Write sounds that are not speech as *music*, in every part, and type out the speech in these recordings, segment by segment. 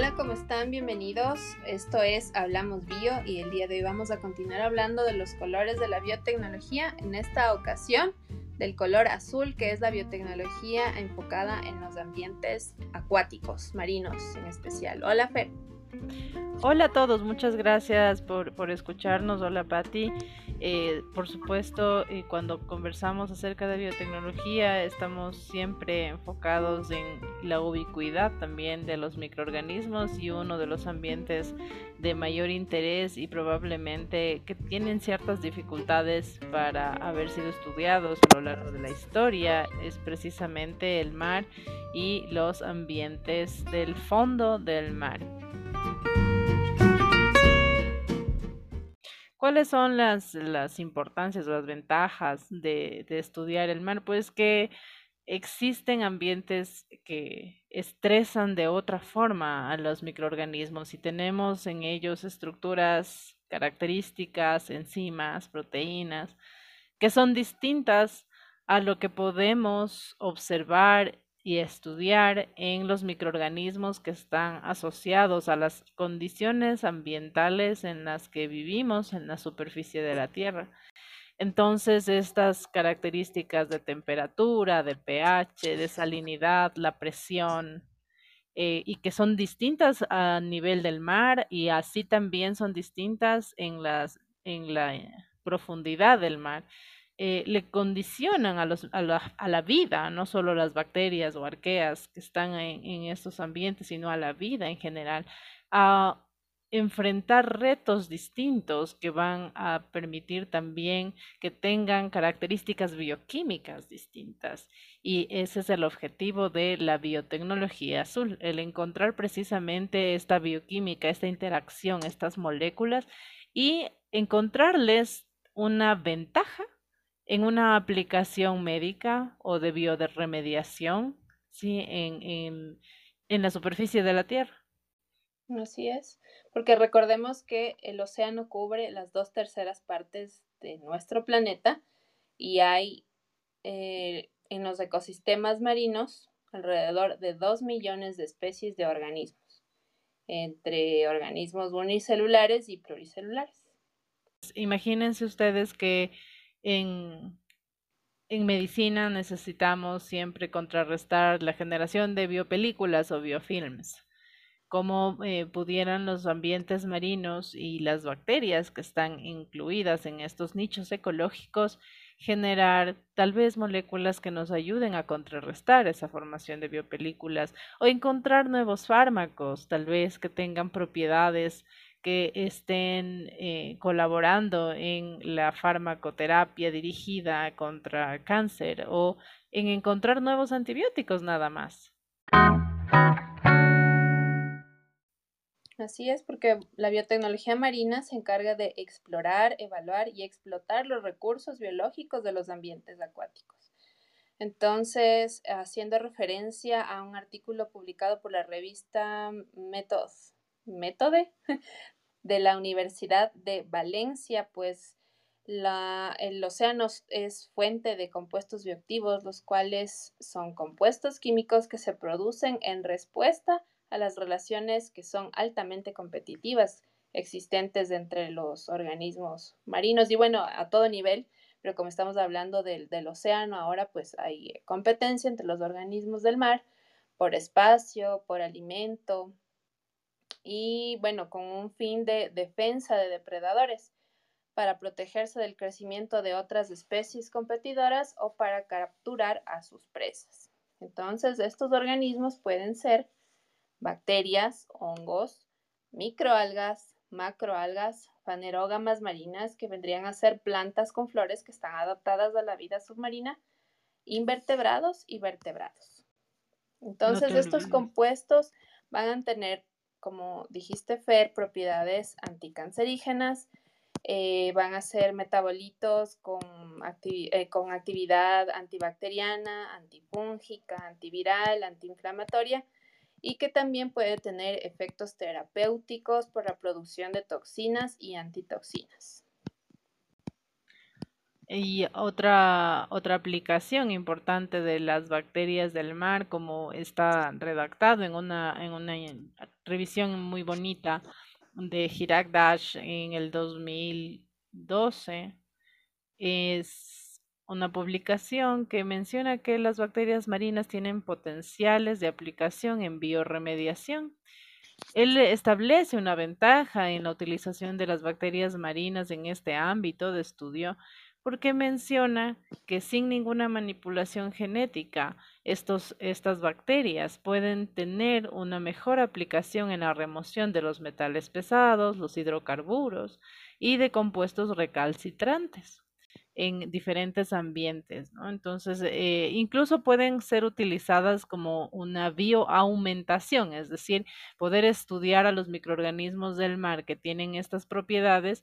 Hola, ¿cómo están? Bienvenidos. Esto es Hablamos Bio y el día de hoy vamos a continuar hablando de los colores de la biotecnología. En esta ocasión, del color azul, que es la biotecnología enfocada en los ambientes acuáticos, marinos en especial. Hola, Fer. Hola a todos, muchas gracias por, escucharnos. Hola, Patti. Eh, por supuesto, cuando conversamos acerca de biotecnología, estamos siempre enfocados en la ubicuidad también de los microorganismos y uno de los ambientes de mayor interés y probablemente que tienen ciertas dificultades para haber sido estudiados a lo largo de la historia es precisamente el mar y los ambientes del fondo del mar. ¿Cuáles son las, las importancias o las ventajas de, estudiar el mar? Pues que existen ambientes que estresan de otra forma a los microorganismos y tenemos en ellos estructuras características, enzimas, proteínas, que son distintas a lo que podemos observar y estudiar en los microorganismos que están asociados a las condiciones ambientales en las que vivimos en la superficie de la Tierra. Entonces, estas características de temperatura, de pH, de salinidad, la presión, eh, y que son distintas a nivel del mar y así también son distintas en, las, en la eh, profundidad del mar. Eh, le condicionan a, la, vida, no solo las bacterias o arqueas que están en, en, estos ambientes, sino a la vida en general, a enfrentar retos distintos que van a permitir también que tengan características bioquímicas distintas. Y ese es el objetivo de la biotecnología azul, el encontrar precisamente esta bioquímica, esta interacción, estas moléculas y encontrarles una ventaja en una aplicación médica o de bioremediación ¿sí? en, en, en la superficie de la Tierra. Así es, porque recordemos que el océano cubre las dos terceras partes de nuestro planeta y hay eh, en los ecosistemas marinos alrededor de dos millones de especies de organismos, entre organismos unicelulares y pluricelulares. Imagínense ustedes que en, medicina necesitamos siempre contrarrestar la generación de biopelículas o biofilms cómo eh, pudieran los ambientes marinos y las bacterias que están incluidas en estos nichos ecológicos generar tal vez moléculas que nos ayuden a contrarrestar esa formación de biopelículas o encontrar nuevos fármacos, tal vez que tengan propiedades que estén eh, colaborando en la farmacoterapia dirigida contra cáncer o en encontrar nuevos antibióticos nada más. Así es, porque la biotecnología marina se encarga de explorar, evaluar y explotar los recursos biológicos de los ambientes acuáticos. Entonces, haciendo referencia a un artículo publicado por la revista Métode *laughs* de la Universidad de Valencia, pues el océano es fuente de compuestos bioactivos, los cuales son compuestos químicos que se producen en respuesta a las relaciones que son altamente competitivas existentes entre los organismos marinos. Y bueno, a todo nivel, pero como estamos hablando del, del océano, ahora pues hay competencia entre los organismos del mar por espacio, por alimento y bueno, con un fin de defensa de depredadores para protegerse del crecimiento de otras especies competidoras o para capturar a sus presas. Entonces, estos organismos pueden ser bacterias, hongos, microalgas, macroalgas, fanerógamas marinas, que vendrían a ser plantas con flores que están adaptadas a la vida submarina, invertebrados y vertebrados. Entonces, estos compuestos van a tener, como dijiste, Fer, propiedades anticancerígenas, eh, van a ser metabolitos con, eh, con actividad antibacteriana, antipúngica, antiviral, antiinflamatoria, y que también puede tener efectos terapéuticos por la producción de toxinas y antitoxinas. Y otra, otra aplicación importante de las bacterias del mar, como está redactado en una, en una revisión muy bonita de Hirak Dash en el 2012, es una publicación que menciona que las bacterias marinas tienen potenciales de aplicación en bioremediación. Él establece una ventaja en la utilización de las bacterias marinas en este ámbito de estudio porque menciona que sin ninguna manipulación genética, estos, estas bacterias pueden tener una mejor aplicación en la remoción de los metales pesados, los hidrocarburos y de compuestos recalcitrantes en diferentes ambientes. Entonces, eh, incluso pueden ser utilizadas como una bioaumentación, es decir, poder estudiar a los microorganismos del mar que tienen estas propiedades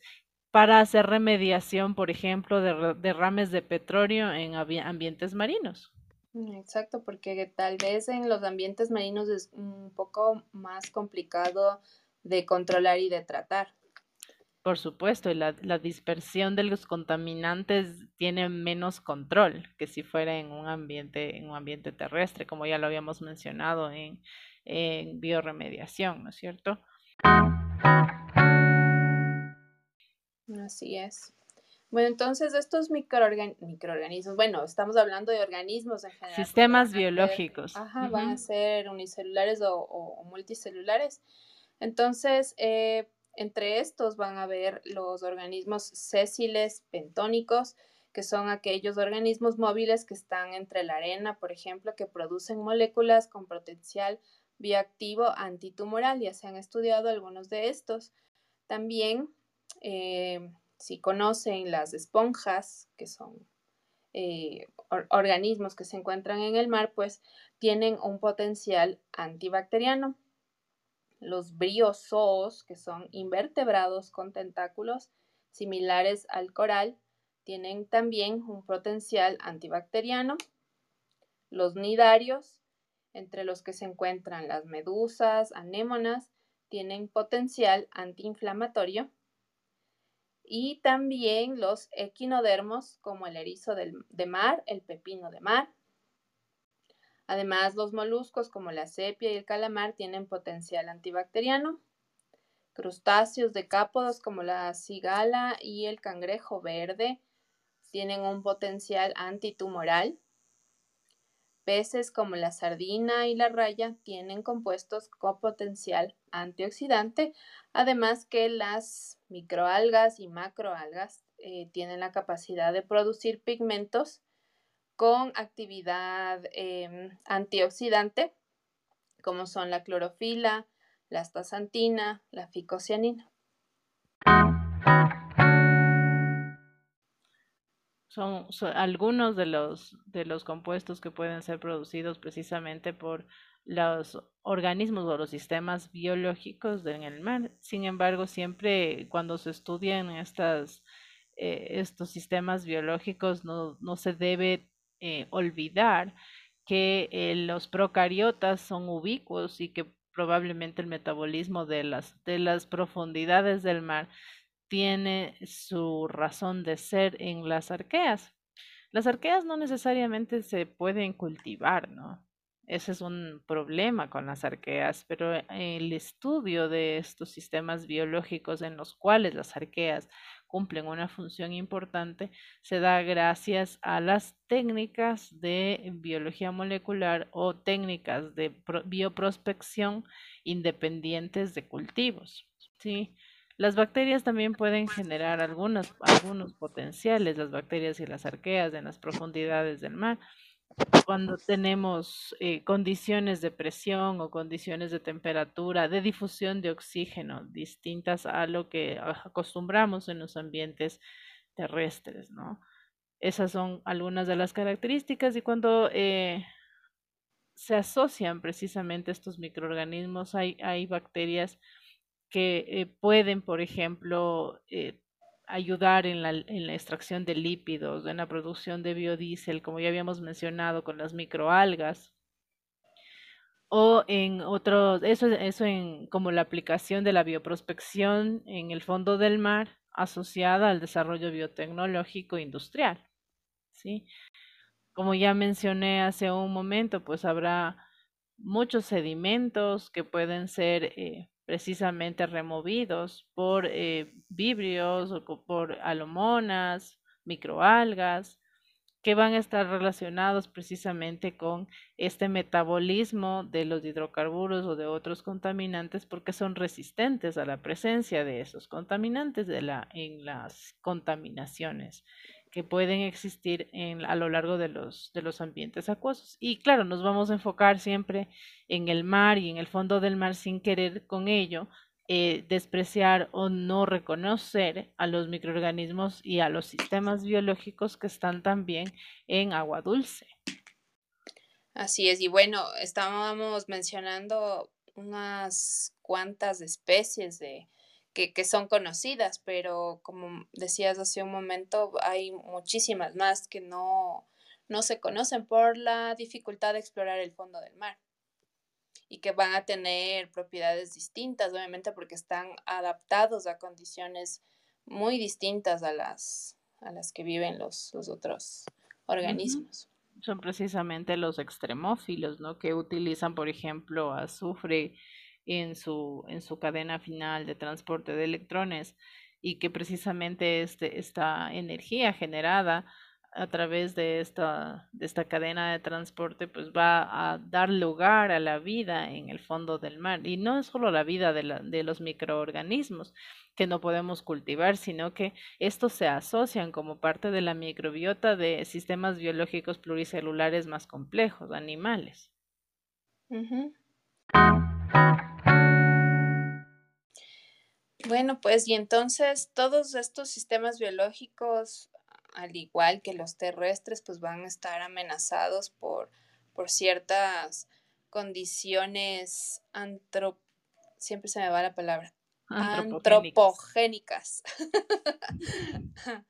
para hacer remediación, por ejemplo, de derrames de petróleo en ambientes marinos. Mm, exacto, porque tal vez en los ambientes marinos es un poco más complicado de controlar y de tratar. Por supuesto, y la, dispersión de los contaminantes tiene menos control que si fuera en un ambiente, en un ambiente terrestre, como ya lo habíamos mencionado en, en bioremediación, ¿no es cierto? Así es. Bueno, entonces estos microorganismos, bueno, estamos hablando de organismos en general. Sistemas biológicos. ajá, van a ser unicelulares o, multicelulares. Entonces, eh, entre estos van a ver los organismos sésiles pentónicos, que son aquellos organismos móviles que están entre la arena, por ejemplo, que producen moléculas con potencial bioactivo antitumoral. Ya se han estudiado algunos de estos. También, eh, si conocen las esponjas, que son eh, organismos que se encuentran en el mar, pues tienen un potencial antibacteriano. Los briozoos, que son invertebrados con tentáculos similares al coral, tienen también un potencial antibacteriano. Los nidarios, entre los que se encuentran las medusas, anémonas, tienen potencial antiinflamatorio. Y también los equinodermos, como el erizo de mar, el pepino de mar, Además, los moluscos como la sepia y el calamar tienen potencial antibacteriano. Crustáceos decápodos como la cigala y el cangrejo verde tienen un potencial antitumoral. Peces como la sardina y la raya tienen compuestos con potencial antioxidante, además que las microalgas y macroalgas eh, tienen la capacidad de producir pigmentos con actividad em, antioxidante, como son la clorofila, la astaxantina, la ficocianina. Son, algunos de los, de los compuestos que pueden ser producidos precisamente por los organismos o los sistemas biológicos en el mar. Sin embargo, siempre cuando se estudian estas, eh, estos sistemas biológicos no, no se debe eh, olvidar que eh, los procariotas son ubicuos y que probablemente el metabolismo de las, de las profundidades del mar tiene su razón de ser en las arqueas. Las arqueas no necesariamente se pueden cultivar, ¿no? Ese es un problema con las arqueas, pero el estudio de estos sistemas biológicos en los cuales las arqueas cumplen una función importante se da gracias a las técnicas de biología molecular o técnicas de bioprospección independientes de cultivos. ¿sí? Las bacterias también pueden generar algunos, algunos potenciales, las bacterias y las arqueas en las profundidades del mar cuando tenemos eh, condiciones de presión o condiciones de temperatura, de difusión de oxígeno distintas a lo que acostumbramos en los ambientes terrestres, ¿no? Esas son algunas de las características y cuando eh, se asocian precisamente estos microorganismos, hay, hay bacterias que eh, pueden, por ejemplo, ayudar en la, en la extracción de lípidos, en la producción de biodiesel, como ya habíamos mencionado con las microalgas, o en otros, eso, eso en como la aplicación de la bioprospección en el fondo del mar asociada al desarrollo biotecnológico industrial. ¿sí? Como ya mencioné hace un momento, pues habrá muchos sedimentos que pueden ser eh, precisamente removidos por eh, vibrios o por alomonas, microalgas, que van a estar relacionados precisamente con este metabolismo de los hidrocarburos o de otros contaminantes porque son resistentes a la presencia de esos contaminantes de la, en las contaminaciones que pueden existir a lo largo de los, de los ambientes acuosos. Y claro, nos vamos a enfocar siempre en el mar y en el fondo del mar sin querer con ello eh, despreciar o no reconocer a los microorganismos y a los sistemas biológicos que están también en agua dulce. Así es, y bueno, estábamos mencionando unas cuantas especies de, que, que, son conocidas, pero como decías hace un momento, hay muchísimas más que no, no se conocen por la dificultad de explorar el fondo del mar y que van a tener propiedades distintas, obviamente porque están adaptados a condiciones muy distintas a las, a las que viven los, los otros organismos. Son precisamente los extremófilos, ¿no? Que utilizan, por ejemplo, azufre en su, en su cadena final de transporte de electrones y que precisamente este, esta energía generada a través de esta, de esta cadena de transporte, pues va a dar lugar a la vida en el fondo del mar. Y no solo la vida de, la, de los microorganismos que no podemos cultivar, sino que estos se asocian como parte de la microbiota de sistemas biológicos pluricelulares más complejos, animales. Bueno, pues y entonces todos estos sistemas biológicos al igual que los terrestres, pues van a estar amenazados por, por ciertas condiciones antro... siempre se me va la palabra antropogénicas. *laughs* *laughs*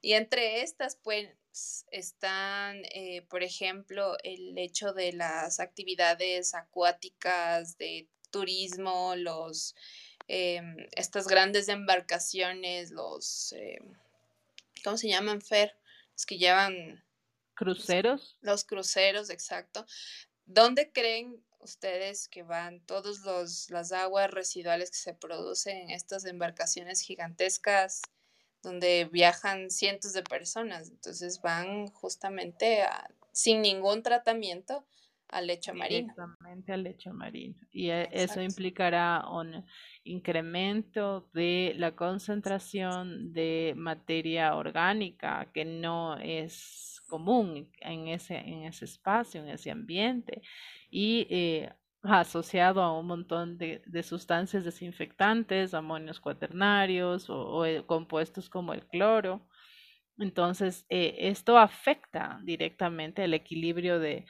y entre estas, pues, están, eh, por ejemplo, el hecho de las actividades acuáticas, de turismo, los, em, estas grandes embarcaciones, los, em, ¿cómo se llaman, Fer? Los que llevan... Cruceros. Los cruceros, exacto. ¿Dónde creen ustedes que van todas las aguas residuales que se producen en estas embarcaciones gigantescas donde viajan cientos de personas? Entonces van justamente sin ningún tratamiento al lecho marino. Exactamente al lecho marino. Y e, eso implicará un incremento de la concentración de materia orgánica que no es común en ese, en ese espacio, en ese ambiente, y eh, asociado a un montón de, sustancias desinfectantes, amonios cuaternarios o, eh, compuestos como el cloro. Entonces, eh, esto afecta directamente el equilibrio de,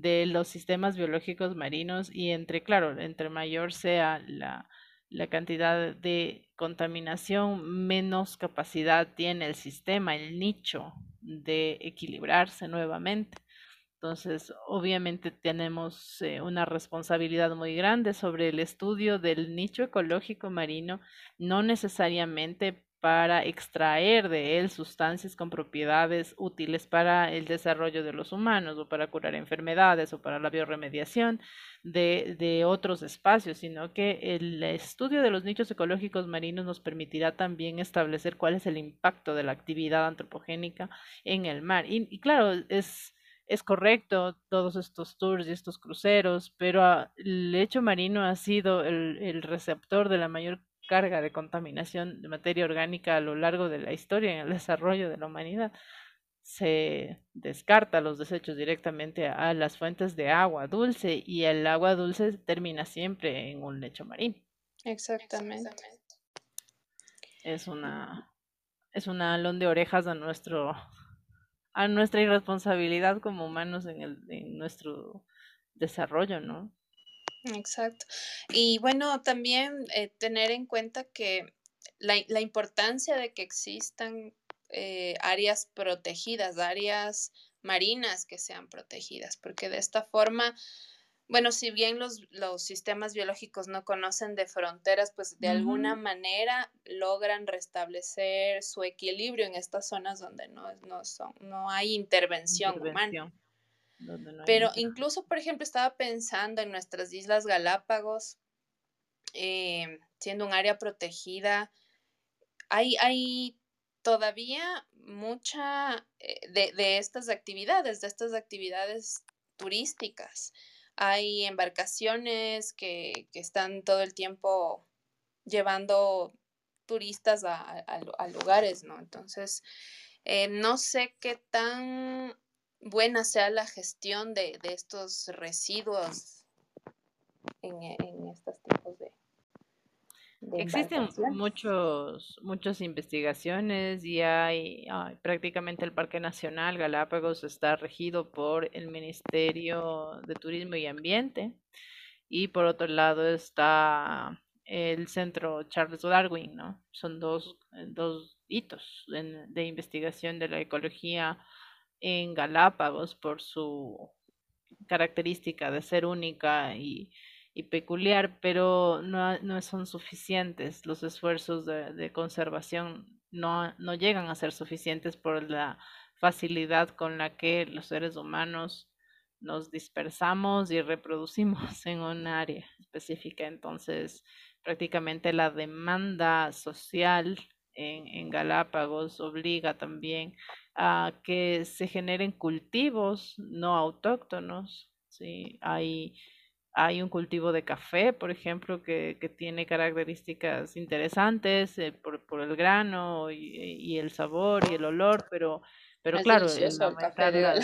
de los sistemas biológicos marinos y entre, claro, entre mayor sea la, la cantidad de contaminación, menos capacidad tiene el sistema, el nicho de equilibrarse nuevamente. Entonces, obviamente tenemos eh, una responsabilidad muy grande sobre el estudio del nicho ecológico marino, no necesariamente para extraer de él sustancias con propiedades útiles para el desarrollo de los humanos o para curar enfermedades o para la bioremediación de, de otros espacios, sino que el estudio de los nichos ecológicos marinos nos permitirá también establecer cuál es el impacto de la actividad antropogénica en el mar. Y, claro, es, es correcto todos estos tours y estos cruceros, pero ah, el lecho marino ha sido el, el receptor de la mayor carga de contaminación de materia orgánica a lo largo de la historia en el desarrollo de la humanidad. Se descarta los desechos directamente a las fuentes de agua dulce y el agua dulce termina siempre en un lecho marino. Exactamente. Es una es una alón de orejas a nuestro a nuestra irresponsabilidad como humanos en, el, en nuestro desarrollo, ¿no? Exacto. Y bueno, también eh, tener en cuenta que la, la, importancia de que existan eh, áreas protegidas, áreas marinas que sean protegidas, porque de esta forma bueno, si bien los, los, sistemas biológicos no conocen de fronteras, pues de alguna manera logran restablecer su equilibrio en estas zonas donde no, no, son, no hay intervención, humana. Pero incluso, por ejemplo, estaba pensando en nuestras Islas Galápagos, eh, siendo un área protegida, hay, hay todavía mucha eh, de, de, estas actividades, de estas actividades turísticas. Hay embarcaciones que, que están todo el tiempo llevando turistas a, a, lugares, ¿no? Entonces, eh, no sé qué tan buena sea la gestión de, de estos residuos en, en estos tipos de, Existen muchos, muchas investigaciones y hay, prácticamente el Parque Nacional Galápagos está regido por el Ministerio de Turismo y Ambiente y por otro lado está el Centro Charles Darwin, ¿no? Son dos, dos hitos de investigación de la ecología en Galápagos por su característica de ser única y y peculiar, pero no, no son suficientes. Los esfuerzos de, de conservación no, no llegan a ser suficientes por la facilidad con la que los seres humanos nos dispersamos y reproducimos *laughs* en un área específica. Entonces, prácticamente la demanda social en, en, Galápagos obliga también a que se generen cultivos no autóctonos. ¿sí? Hay hay un cultivo de café, por ejemplo, que, que tiene características interesantes eh, por, por, el grano y, y, el sabor y el olor, pero, pero claro, el aumentar, la,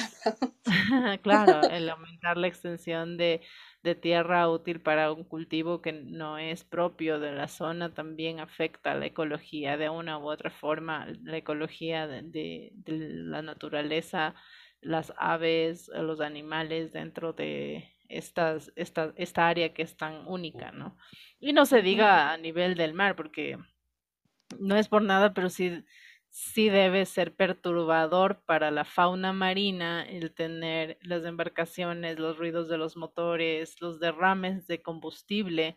*laughs* *laughs* claro, el aumentar la extensión de, de tierra útil para un cultivo que no es propio de la zona también afecta a la ecología de una u otra forma, la ecología de, de, de la naturaleza, las aves, los animales dentro de estas, esta, esta área que es tan única, ¿no? Y no se diga a nivel del mar, porque no es por nada, pero sí, sí debe ser perturbador para la fauna marina el tener las embarcaciones, los ruidos de los motores, los derrames de combustible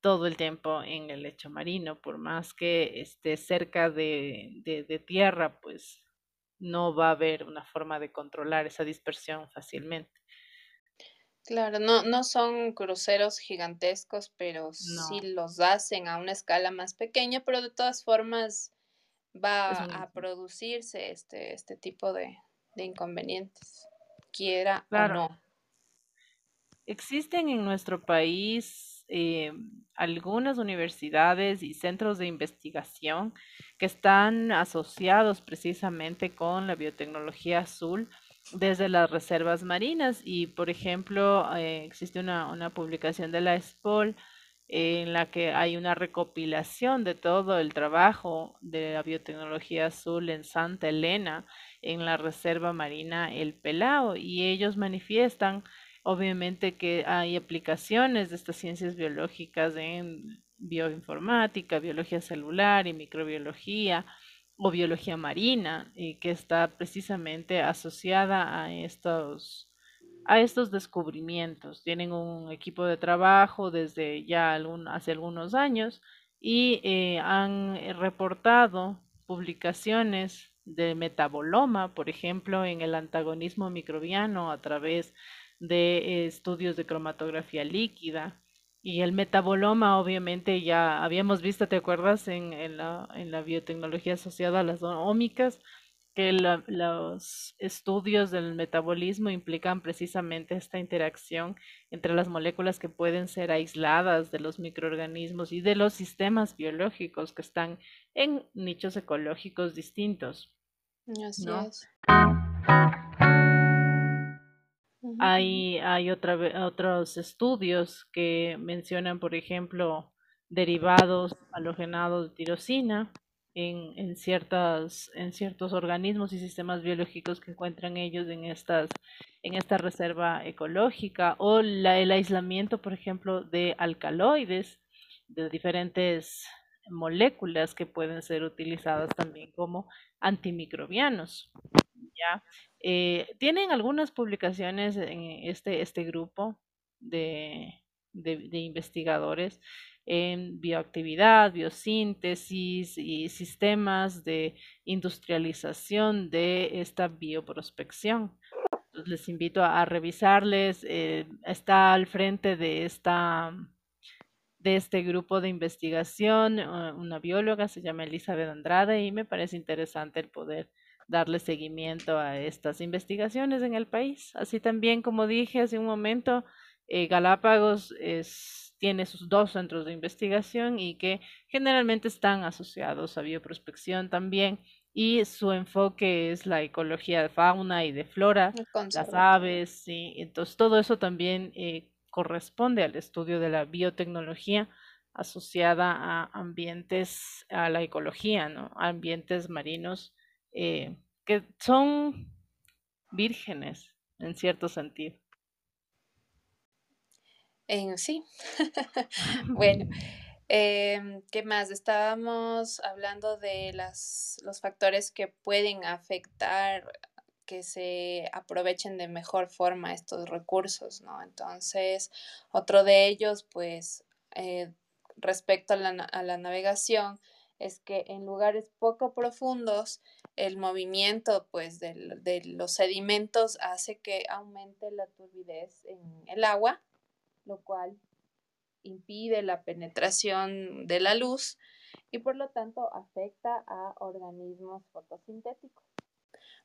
todo el tiempo en el lecho marino, por más que esté cerca de, de, de tierra, pues no va a haber una forma de controlar esa dispersión fácilmente. Claro, no, no son cruceros gigantescos, pero sí los hacen a una escala más pequeña, pero de todas formas va a producirse este, este tipo de, de inconvenientes, quiera o no. Existen en nuestro país eh, algunas universidades y centros de investigación que están asociados precisamente con la biotecnología azul desde las reservas marinas. Y, por ejemplo, eh, existe una, una, publicación de la SPOL en la que hay una recopilación de todo el trabajo de la biotecnología azul en Santa Elena, en la reserva marina El Pelao, y ellos manifiestan, obviamente, que hay aplicaciones de estas ciencias biológicas en bioinformática, biología celular y microbiología, o biología marina, y que está precisamente asociada a estos, a estos descubrimientos. Tienen un equipo de trabajo desde ya algún, hace algunos años y eh, han reportado publicaciones de metaboloma, por ejemplo, en el antagonismo microbiano a través de estudios de cromatografía líquida y el metaboloma, obviamente, ya habíamos visto, ¿te acuerdas? En, en, la, en la biotecnología asociada a las ómicas, que la, los estudios del metabolismo implican precisamente esta interacción entre las moléculas que pueden ser aisladas de los microorganismos y de los sistemas biológicos que están en nichos ecológicos distintos. Así ¿no? es. Hay, hay otra, otros estudios que mencionan, por ejemplo, derivados halogenados de tirosina en, ciertas, en ciertos organismos y sistemas biológicos que encuentran ellos en, estas, en esta reserva ecológica o el aislamiento, por ejemplo, de alcaloides de diferentes moléculas que pueden ser utilizadas también como antimicrobianos. ¿ya? Eh, tienen algunas publicaciones en este, este grupo de, de investigadores en bioactividad, biosíntesis y sistemas de industrialización de esta bioprospección. les invito a, revisarles. Eh, está al frente de esta de este grupo de investigación eh, una bióloga, se llama Elizabeth Andrade, y me parece interesante el poder darle seguimiento a estas investigaciones en el país. Así también, como dije hace un momento, eh, Galápagos es tiene sus dos centros de investigación y que generalmente están asociados a bioprospección también y su enfoque es la ecología de fauna y de flora, las aves, sí. entonces todo eso también eh, corresponde al estudio de la biotecnología asociada a ambientes, a la ecología, ¿no? ambientes marinos eh, que son vírgenes en cierto sentido. En sí. *laughs* bueno, *laughs* em, ¿qué más? Estábamos hablando de las, los factores que pueden afectar que se aprovechen de mejor forma estos recursos, ¿no? Entonces, otro de ellos, pues, eh, respecto a la, a la navegación, es que en lugares poco profundos el movimiento pues de, de, los sedimentos hace que aumente la turbidez en el agua lo cual impide la penetración de la luz y por lo tanto afecta a organismos fotosintéticos.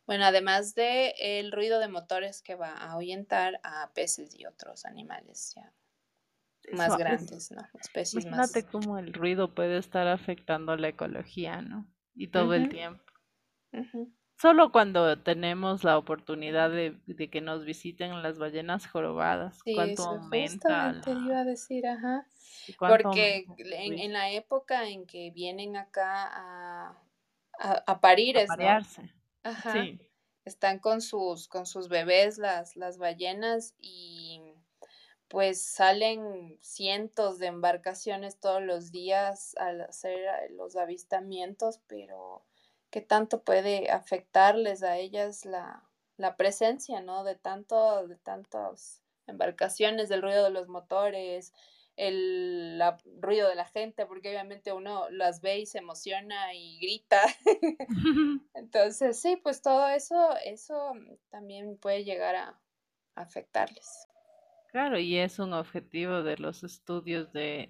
Bueno, además de el ruido de motores que va a ahuyentar a peces y otros animales ya más grandes, ¿no? Especies imagínate cómo el ruido puede estar afectando la ecología, ¿no? Y todo el tiempo. Solo cuando tenemos la oportunidad de, que nos visiten las ballenas jorobadas, sí, cuánto aumenta. te iba a decir, ajá. Porque en, la época en que vienen acá a, a, parir, a parearse. Ajá. Sí. Están con sus, con sus bebés las, las ballenas y pues salen cientos de embarcaciones todos los días al hacer los avistamientos, pero qué tanto puede afectarles a ellas la, presencia, ¿no? De tanto, de tantas embarcaciones, del ruido de los motores, el ruido de la gente, porque obviamente uno las ve y se emociona y grita. *laughs* Entonces, sí, pues todo eso, eso también puede llegar a afectarles. Claro, y es un objetivo de los estudios de,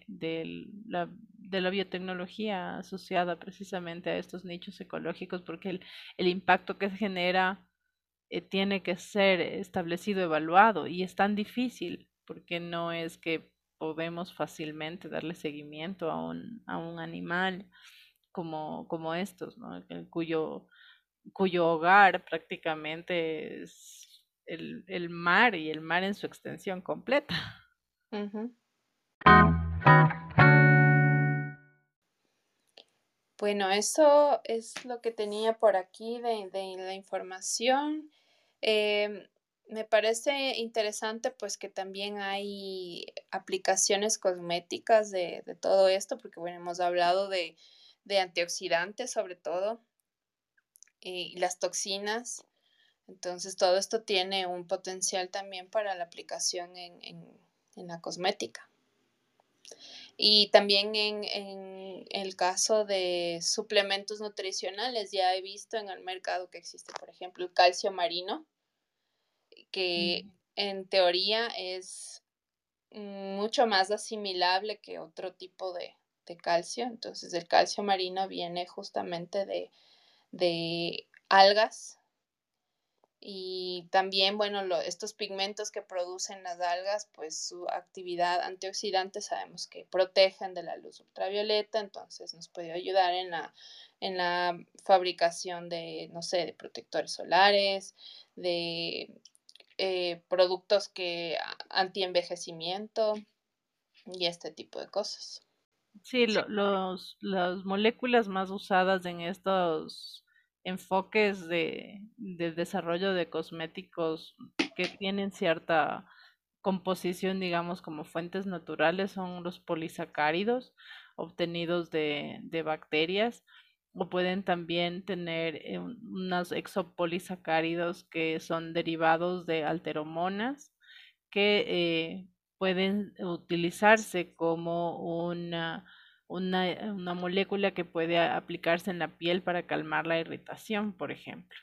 la, de la biotecnología asociada precisamente a estos nichos ecológicos, porque el, el impacto que genera eh, tiene que ser establecido, evaluado, y es tan difícil, porque no es que podemos fácilmente darle seguimiento a un, a un animal como, como estos, ¿no? cuyo, cuyo hogar prácticamente es el, el mar y el mar en su extensión completa. Bueno, eso es lo que tenía por aquí de, de la información. Em, me parece interesante pues que también hay aplicaciones cosméticas de, de todo esto, porque bueno, hemos hablado de, de antioxidantes sobre todo y las toxinas. Entonces, todo esto tiene un potencial también para la aplicación en, la cosmética. Y también en, el caso de suplementos nutricionales, ya he visto en el mercado que existe, por ejemplo, el calcio marino, que en teoría es mucho más asimilable que otro tipo de, calcio. Entonces, el calcio marino viene justamente de, de algas y también, bueno, estos pigmentos que producen las algas, pues su actividad antioxidante sabemos que protegen de la luz ultravioleta, entonces nos puede ayudar en la, en la fabricación de, no sé, de protectores solares, de eh, productos que antienvejecimiento y este tipo de cosas. Sí, los, las moléculas más usadas en estos enfoques de, desarrollo de cosméticos que tienen cierta composición, digamos, como fuentes naturales son los polisacáridos obtenidos de, bacterias o pueden también tener eh, unos exopolisacáridos que son derivados de alteromonas que eh, pueden utilizarse como una, una, una, molécula que puede aplicarse en la piel para calmar la irritación, por ejemplo.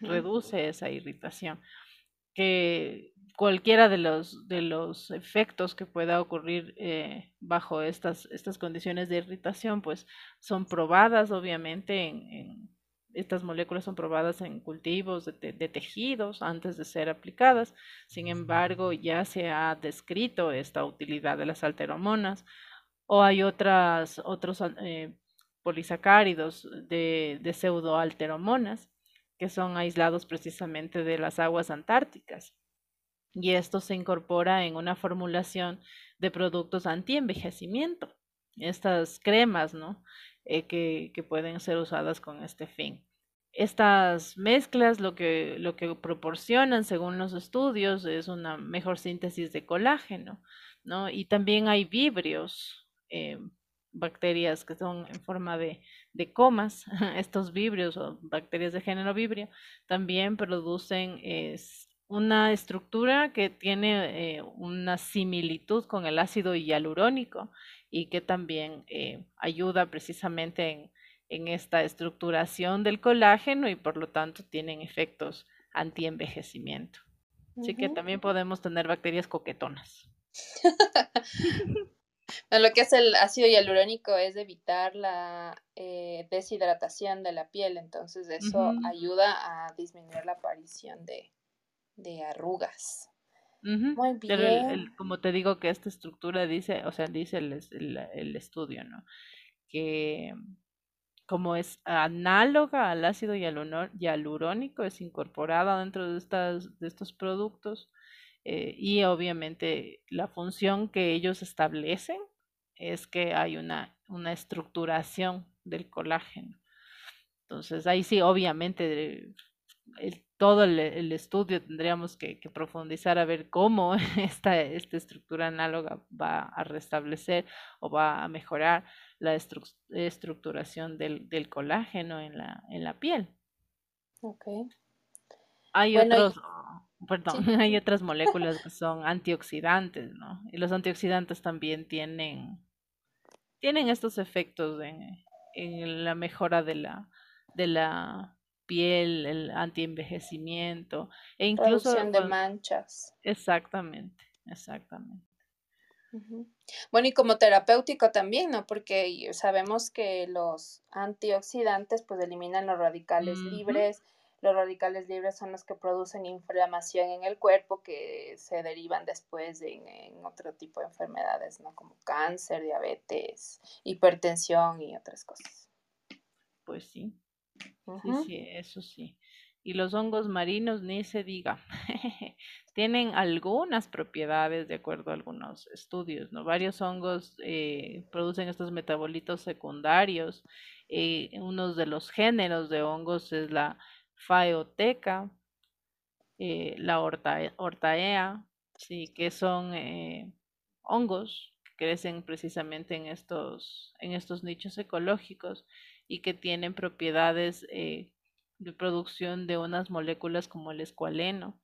Reduce esa irritación. Que cualquiera de los, de los efectos que pueda ocurrir eh, bajo estas, estas condiciones de irritación, pues son probadas obviamente en estas moléculas son probadas en cultivos de, tejidos antes de ser aplicadas. Sin embargo, ya se ha descrito esta utilidad de las alteromonas o hay otros eh, polisacáridos de, de pseudoalteromonas que son aislados precisamente de las aguas antárticas. Y esto se incorpora en una formulación de productos anti-envejecimiento. Estas cremas, ¿no? Eh, que, que, pueden ser usadas con este fin. Estas mezclas lo que, lo que proporcionan, según los estudios, es una mejor síntesis de colágeno, ¿no? Y también hay vibrios, eh, bacterias que son en forma de, de comas. *laughs* Estos vibrios o bacterias de género vibrio también producen es, una estructura que tiene eh, una similitud con el ácido hialurónico y que también eh, ayuda precisamente en, en, esta estructuración del colágeno y por lo tanto tienen efectos anti-envejecimiento. Así que también podemos tener bacterias coquetonas. *laughs* lo que es el ácido hialurónico es evitar la eh, deshidratación de la piel, entonces eso ayuda a disminuir la aparición de, de arrugas. Muy bien. como te digo que esta estructura dice, o sea, dice el, el, estudio, ¿no? Que como es análoga al ácido hialurónico, es incorporada dentro de, estas, de estos productos eh, y obviamente la función que ellos establecen es que hay una, una estructuración del colágeno. Entonces ahí sí, obviamente el, todo el, estudio tendríamos que, profundizar a ver cómo *laughs* esta, esta estructura análoga va a restablecer o va a mejorar la estructuración del, del, colágeno en la, en la piel. Okay. Hay otros, perdón, *laughs* hay otras moléculas que son antioxidantes, ¿no? Y los antioxidantes también tienen, tienen estos efectos en, en la mejora de la, de la piel, el antienvejecimiento e incluso Reducción de manchas. Exactamente, exactamente. Bueno, y como terapéutico también, ¿no? Porque sabemos que los antioxidantes pues eliminan los radicales libres. Los radicales libres son los que producen inflamación en el cuerpo que se derivan después en, otro tipo de enfermedades, ¿no? Como cáncer, diabetes, hipertensión y otras cosas. Pues sí. Sí, sí, eso sí. Y los hongos marinos ni se diga. *laughs* Tienen algunas propiedades de acuerdo a algunos estudios, ¿no? Varios hongos eh, producen estos metabolitos secundarios. Eh, uno de los géneros de hongos es la faeoteca, eh, la ortaea, sí, que son hongos que crecen precisamente en estos, en estos nichos ecológicos y que tienen propiedades eh, de producción de unas moléculas como el escualeno.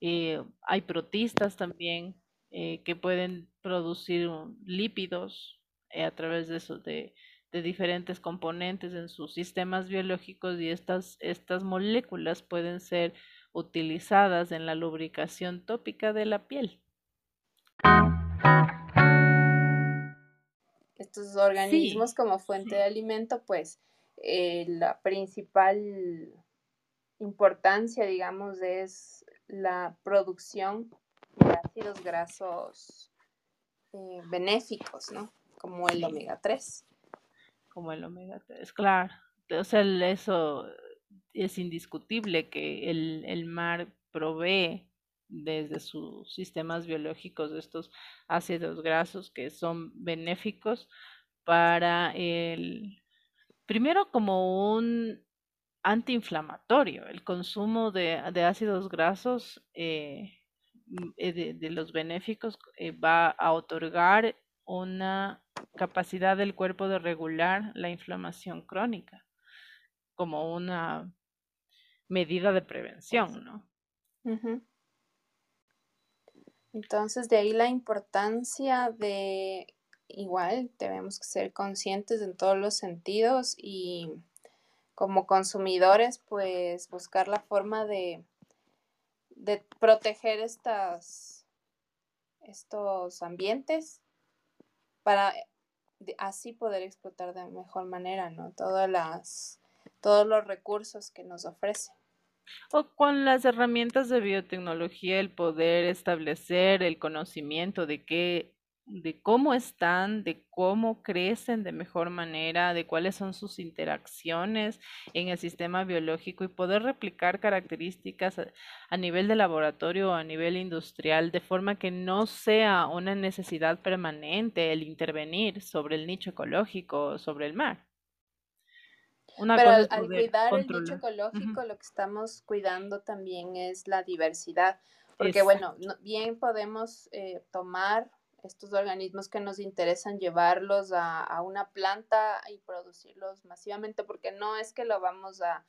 Eh, hay protistas también eh, que pueden producir lípidos a través de, eso, de, de, diferentes componentes en sus sistemas biológicos y estas, estas moléculas pueden ser utilizadas en la lubricación tópica de la piel estos organismos como fuente de alimento, pues eh, la principal importancia, digamos, es la producción de ácidos grasos eh, benéficos, ¿no? Como el omega 3. Como el omega 3, claro. O sea, eso es indiscutible que el, el mar provee desde sus sistemas biológicos estos ácidos grasos que son benéficos para el, primero como un antiinflamatorio, el consumo de, ácidos grasos eh, eh, de, los benéficos eh, va a otorgar una capacidad del cuerpo de regular la inflamación crónica como una medida de prevención, ¿no? Entonces, de ahí la importancia de igual tenemos que ser conscientes en todos los sentidos y como consumidores, pues buscar la forma de, de proteger estas, estos ambientes para así poder explotar de mejor manera, ¿no? Todas las, todos los recursos que nos ofrece. O con las herramientas de biotecnología, el poder establecer el conocimiento de qué de cómo están, de cómo crecen de mejor manera, de cuáles son sus interacciones en el sistema biológico y poder replicar características a, nivel de laboratorio o a nivel industrial de forma que no sea una necesidad permanente el intervenir sobre el nicho ecológico, sobre el mar. Pero al, cuidar el nicho ecológico, lo que estamos cuidando también es la diversidad. Porque, bueno, bien podemos eh, tomar estos organismos que nos interesan, llevarlos a, una planta y producirlos masivamente, porque no es que lo vamos a,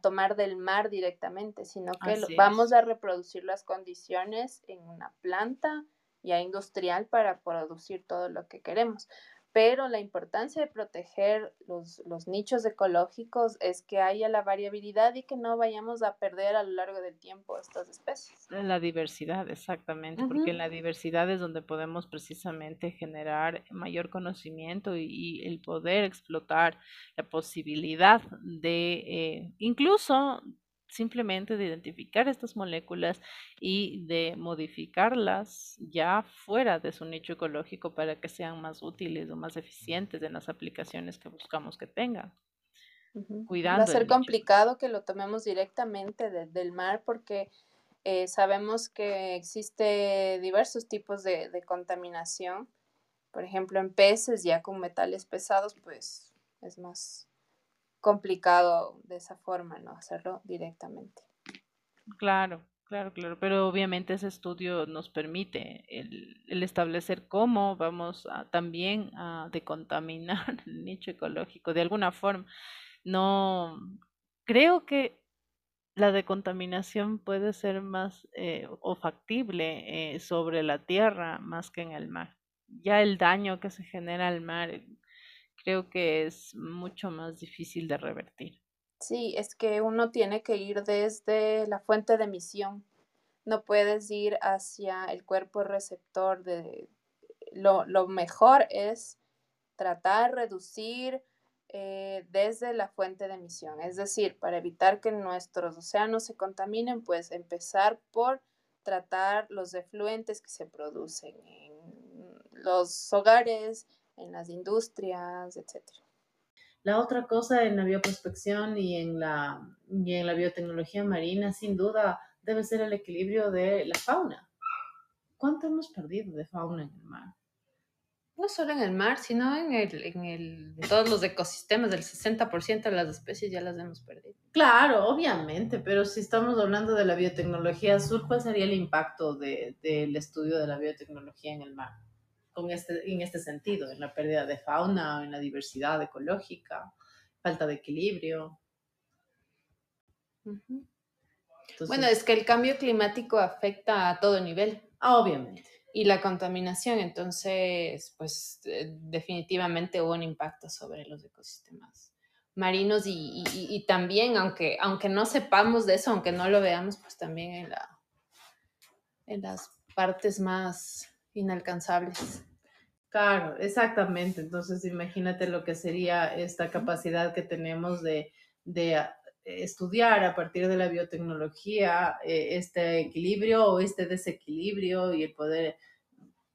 tomar del mar directamente, sino que vamos a reproducir las condiciones en una planta ya industrial para producir todo lo que queremos pero la importancia de proteger los, nichos ecológicos es que haya la variabilidad y que no vayamos a perder a lo largo del tiempo estas especies. La diversidad, exactamente, porque en la diversidad es donde podemos precisamente generar mayor conocimiento y, el poder explotar la posibilidad de eh, incluso simplemente de identificar estas moléculas y de modificarlas ya fuera de su nicho ecológico para que sean más útiles o más eficientes en las aplicaciones que buscamos que tengan. Cuidando Va a ser complicado que lo tomemos directamente del mar porque eh, sabemos que existe diversos tipos de, de contaminación. Por ejemplo, en peces ya con metales pesados, pues es más complicado de esa forma, ¿no? Hacerlo directamente. Claro, claro, claro, pero obviamente ese estudio nos permite el, establecer cómo vamos también a decontaminar *laughs* el nicho ecológico de alguna forma. No, creo que la decontaminación puede ser más eh, o factible eh, sobre la tierra más que en el mar. Ya el daño que se genera al mar creo que es mucho más difícil de revertir. Sí, es que uno tiene que ir desde la fuente de emisión. No puedes ir hacia el cuerpo receptor de lo, mejor es tratar reducir eh, desde la fuente de emisión. Es decir, para evitar que nuestros océanos se contaminen, pues empezar por tratar los efluentes que se producen en los hogares, en las industrias, etc. La otra cosa en la bioprospección y en la, y en la biotecnología marina, sin duda, debe ser el equilibrio de la fauna. ¿Cuánto hemos perdido de fauna en el mar? No solo en el mar, sino en, el, en, el, todos los ecosistemas, del 60% de las especies ya las hemos perdido. Claro, obviamente, pero si estamos hablando de la biotecnología sur, ¿cuál sería el impacto de, del estudio de la biotecnología en el mar? Con este, en este sentido, en la pérdida de fauna, en la diversidad ecológica, falta de equilibrio. bueno, es que el cambio climático afecta a todo nivel. Obviamente. Y la contaminación, entonces, pues eh, definitivamente hubo un impacto sobre los ecosistemas marinos y, y, también, aunque, aunque no sepamos de eso, aunque no lo veamos, pues también en, la, en las partes más inalcanzables. Claro, exactamente. Entonces, imagínate lo que sería esta capacidad que tenemos de, ah, estudiar a partir de la biotecnología eh, este equilibrio o este desequilibrio y el poder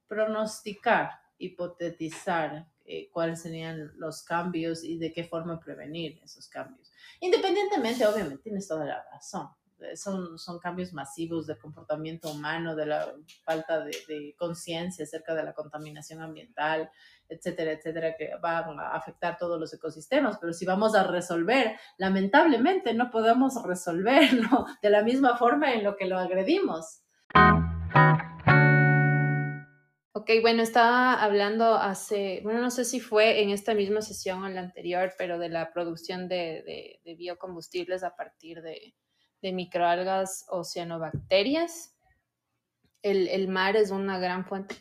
pronosticar, hipotetizar eh, cuáles serían los cambios y de qué forma prevenir esos cambios. Independientemente, obviamente, tienes toda la razón. Eh, son, son cambios masivos de comportamiento humano, de la falta de, conciencia acerca de la contaminación ambiental, etcétera, etcétera, que van a afectar todos los ecosistemas. Pero si vamos a resolver, lamentablemente no podemos resolverlo *laughs* de la misma forma en lo que lo agredimos. Ok, bueno, estaba hablando hace, bueno, no sé si fue en esta misma sesión o en la anterior, pero de la producción de biocombustibles a partir de, de microalgas oceanobacterias. el, mar es una gran fuente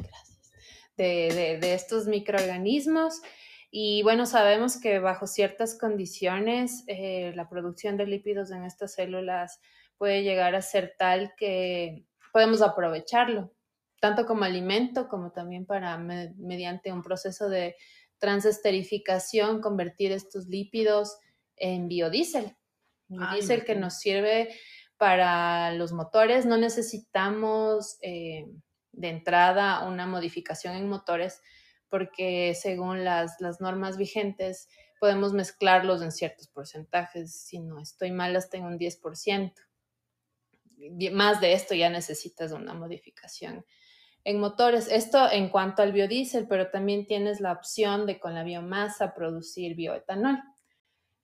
de, de, estos microorganismos. Y bueno, sabemos que bajo ciertas condiciones eh, la producción de lípidos en estas células puede llegar a ser tal que podemos aprovecharlo, tanto como alimento como también para, mediante un proceso de transesterificación, convertir estos lípidos en biodiesel. Biodiesel que nos sirve para los motores. No necesitamos eh, de entrada una modificación en motores porque según las, las, normas vigentes podemos mezclarlos en ciertos porcentajes. Si no estoy mal, hasta en un 10%. Más de esto ya necesitas una modificación en motores. Esto en cuanto al biodiesel, pero también tienes la opción de con la biomasa producir bioetanol.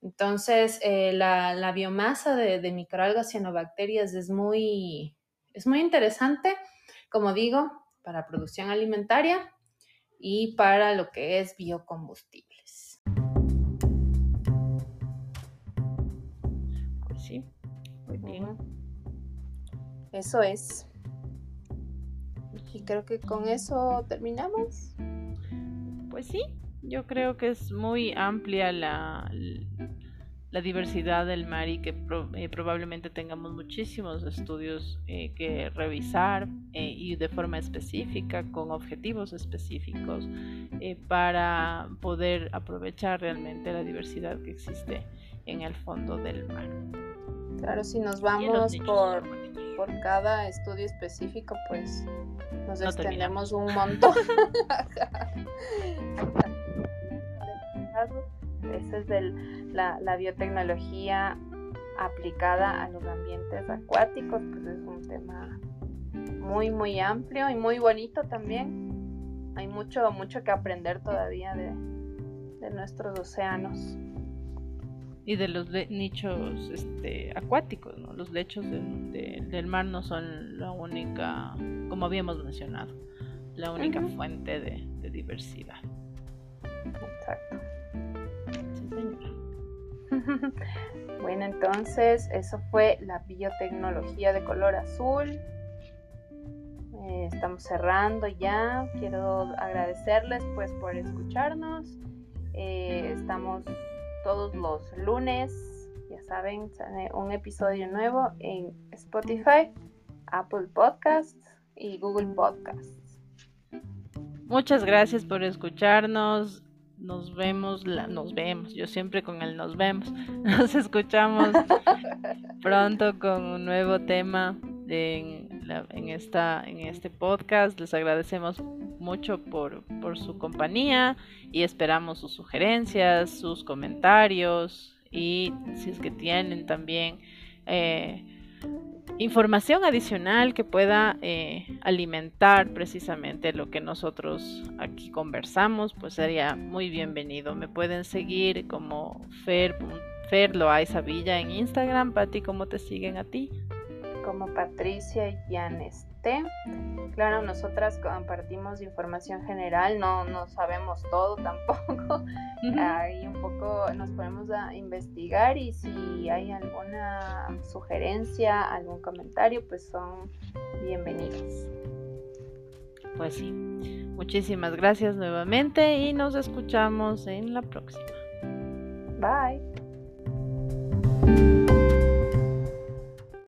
Entonces, eh, la, biomasa de, de, microalgas cianobacterias es muy, es muy interesante, como digo, para producción alimentaria y para lo que es biocombustibles. Pues sí, muy bien. Eso es. Y creo que con eso terminamos. Pues sí, yo creo que es muy amplia la, la diversidad del mar y que eh, probablemente tengamos muchísimos estudios eh, que revisar eh, y de forma específica, con objetivos específicos, para poder aprovechar realmente la diversidad que existe en el fondo del mar. Claro, si nos vamos por, por cada estudio específico, pues nos extendemos un montón. *laughs* Esa es la, biotecnología aplicada a los ambientes acuáticos, pues es un tema muy, muy amplio y muy bonito también. Hay mucho, mucho que aprender todavía de, nuestros océanos. Y de los nichos este, acuáticos, Los lechos del mar no son la única, como habíamos mencionado, la única fuente de, de diversidad. Exacto. *laughs* bueno, entonces eso fue la biotecnología de color azul. Eh, estamos cerrando ya. Quiero agradecerles pues por escucharnos. Eh, estamos todos los lunes, ya saben, un episodio nuevo en Spotify, Apple Podcasts y Google Podcasts. Muchas gracias por escucharnos nos vemos, nos vemos, yo siempre con el nos vemos, *laughs* nos escuchamos pronto con un nuevo tema en, este podcast. Les agradecemos mucho por, por su compañía y esperamos sus sugerencias, sus comentarios y si es que tienen también... Eh, información adicional que pueda eh, alimentar precisamente lo que nosotros aquí conversamos, pues sería muy bienvenido. Me pueden seguir como Fer, Fer Loaiza Villa en Instagram. Pati, ¿cómo te siguen a ti? Como Patricia Llanes Claro, nosotras compartimos información general, no, no sabemos todo tampoco. *laughs* Ahí un poco nos ponemos a investigar y si hay alguna sugerencia, algún comentario, pues son bienvenidos. Pues sí, muchísimas gracias nuevamente y nos escuchamos en la próxima. Bye.